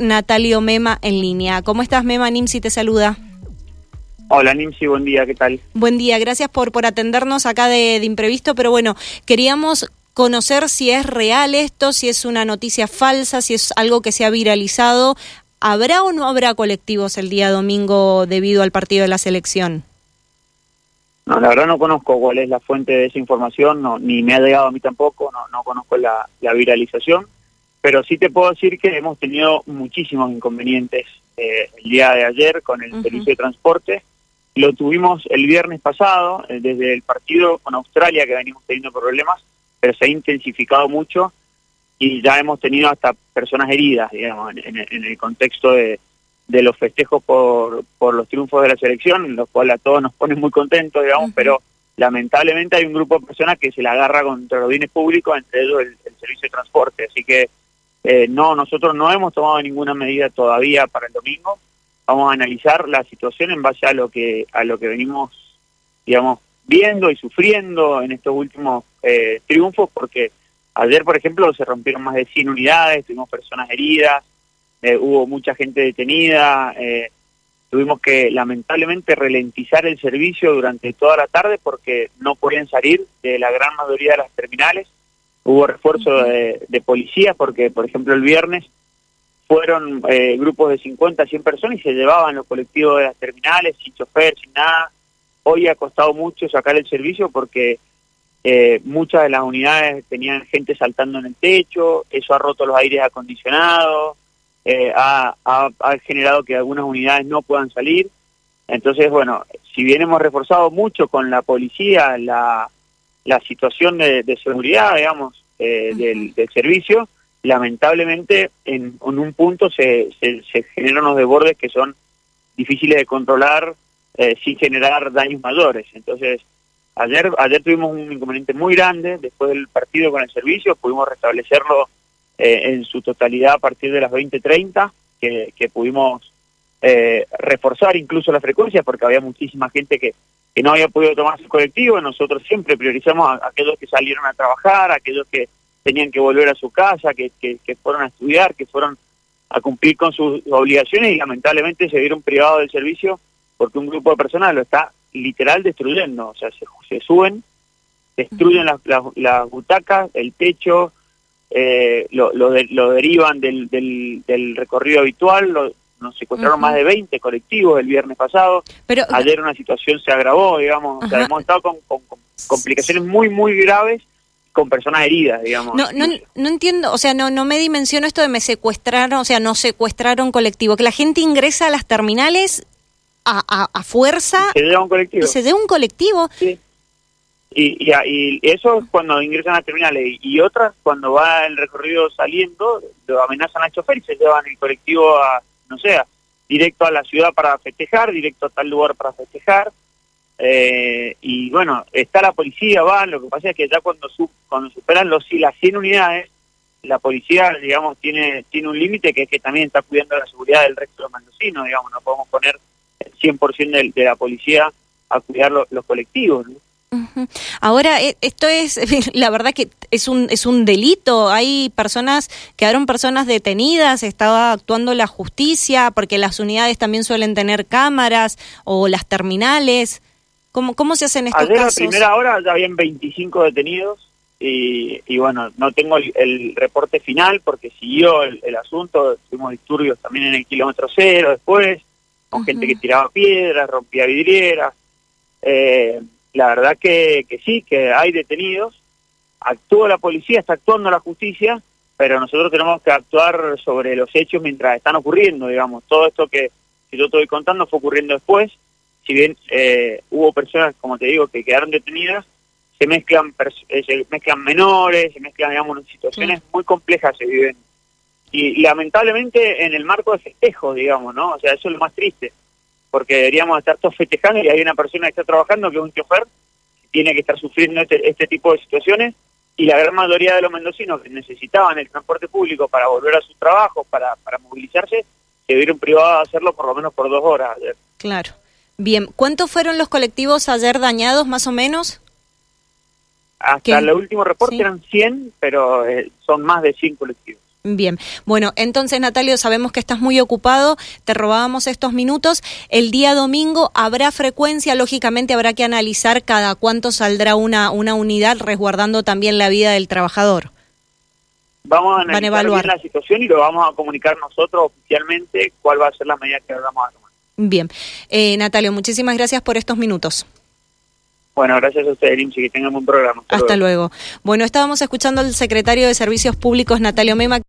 Natalio Mema en línea. ¿Cómo estás, Mema? Nimsi te saluda. Hola, Nimsi, buen día, ¿qué tal? Buen día, gracias por, por atendernos acá de, de imprevisto, pero bueno, queríamos conocer si es real esto, si es una noticia falsa, si es algo que se ha viralizado. ¿Habrá o no habrá colectivos el día domingo debido al partido de la selección? No, la verdad no conozco cuál es la fuente de esa información, no, ni me ha llegado a mí tampoco, no, no conozco la, la viralización pero sí te puedo decir que hemos tenido muchísimos inconvenientes eh, el día de ayer con el servicio de transporte. Lo tuvimos el viernes pasado, eh, desde el partido con Australia, que venimos teniendo problemas, pero se ha intensificado mucho y ya hemos tenido hasta personas heridas, digamos, en, el contexto de, los festejos por, por los triunfos de la selección, los cuales a todos nos ponen muy contentos, digamos, pero lamentablemente hay un grupo de personas que se la agarra contra los bienes públicos, entre ellos el servicio de transporte. Así que eh, no, nosotros no hemos tomado ninguna medida todavía para el domingo. Vamos a analizar la situación en base a lo que a lo que venimos, digamos, viendo y sufriendo en estos últimos eh, triunfos, porque ayer, por ejemplo, se rompieron más de 100 unidades, tuvimos personas heridas, eh, hubo mucha gente detenida, tuvimos que lamentablemente ralentizar el servicio durante toda la tarde porque no podían salir de la gran mayoría de las terminales Hubo refuerzo de, policías porque, por ejemplo, el viernes fueron eh, grupos de 50, 100 personas y se llevaban los colectivos de las terminales sin chofer, sin nada. Hoy ha costado mucho sacar el servicio porque eh, muchas de las unidades tenían gente saltando en el techo, eso ha roto los aires acondicionados, eh, ha, generado que algunas unidades no puedan salir. Entonces, bueno, si bien hemos reforzado mucho con la policía la, la situación de, seguridad, digamos, eh, del, servicio, lamentablemente en, un punto se, se, generan unos desbordes que son difíciles de controlar eh, sin generar daños mayores. Entonces, ayer, ayer tuvimos un inconveniente muy grande después del partido con el servicio, pudimos restablecerlo eh, en su totalidad a partir de las 20.30, que, que pudimos reforzar incluso la frecuencia porque había muchísima gente que que no había podido tomar su colectivo, nosotros siempre priorizamos a, aquellos que salieron a trabajar, a aquellos que tenían que volver a su casa, que, que, fueron a estudiar, que fueron a cumplir con sus obligaciones y lamentablemente se vieron privados del servicio porque un grupo de personas lo está literal destruyendo, o sea, se, suben, destruyen las, las, butacas, el techo, eh, lo, lo, lo derivan del, del, del recorrido habitual, lo, nos secuestraron más de 20 colectivos el viernes pasado. Pero, Ayer una situación se agravó, digamos, o sea, hemos estado con, complicaciones muy, muy graves con personas heridas, digamos. No, no, no entiendo, o sea, no, no me dimensiono esto de me secuestraron, o sea, no secuestraron colectivo, que la gente ingresa a las terminales a, a, fuerza. se lleva un colectivo. Y se lleva un colectivo. Sí. Y, y, eso es cuando ingresan a las terminales. Y otras, cuando va el recorrido saliendo, lo amenazan al chofer y se llevan el colectivo a, no sea, directo a la ciudad para festejar, directo a tal lugar para festejar. Eh, y bueno, está la policía, va, lo que pasa es que ya cuando, cuando superan los, las 100 unidades, la policía, digamos, tiene, tiene un límite que es que también está cuidando la seguridad del resto de los mendocinos, digamos, no podemos poner el 100% de, de la policía a cuidar los colectivos. ¿no? Ahora, e, esto es, la verdad que es un, es un delito. Hay personas, quedaron personas detenidas, estaba actuando la justicia, porque las unidades también suelen tener cámaras o las terminales. ¿Cómo, cómo se hacen estos Ayer casos? a primera hora ya habían 25 detenidos y, y bueno, no tengo el, reporte final porque siguió el, asunto, tuvimos disturbios también en el kilómetro cero después, con gente que tiraba piedras, rompía vidrieras. Eh, la verdad que, que sí, que hay detenidos, actúa la policía, está actuando la justicia, pero nosotros tenemos que actuar sobre los hechos mientras están ocurriendo, digamos. Todo esto que, que yo estoy contando fue ocurriendo después, si bien eh, hubo personas, como te digo, que quedaron detenidas, se mezclan, eh, se mezclan menores, se mezclan, digamos, situaciones muy complejas se viven. Y, y, lamentablemente en el marco de festejo, digamos, ¿no? O sea, eso es lo más triste porque deberíamos estar todos festejando y hay una persona que está trabajando que es un chofer que tiene que estar sufriendo este, este tipo de situaciones y la gran mayoría de los mendocinos que necesitaban el transporte público para volver a sus trabajos, para, para movilizarse, se vieron privados de hacerlo por lo menos por dos horas ayer. Claro. Bien, ¿cuántos fueron los colectivos ayer dañados más o menos? Hasta el último reporte eran 100, pero eh, son más de 100 colectivos. Bien, bueno, entonces Natalio, sabemos que estás muy ocupado, te robábamos estos minutos. El día domingo habrá frecuencia, lógicamente habrá que analizar cada cuánto saldrá una, una unidad resguardando también la vida del trabajador. Vamos a analizar la situación y lo vamos a comunicar nosotros oficialmente cuál va a ser la medida que vamos a tomar. Bien, eh, Natalio, muchísimas gracias por estos minutos. Bueno, gracias a ustedes, Linchi, que tengan un programa. Hasta, luego. Bueno, estábamos escuchando al secretario de Servicios Públicos, Natalio Mema.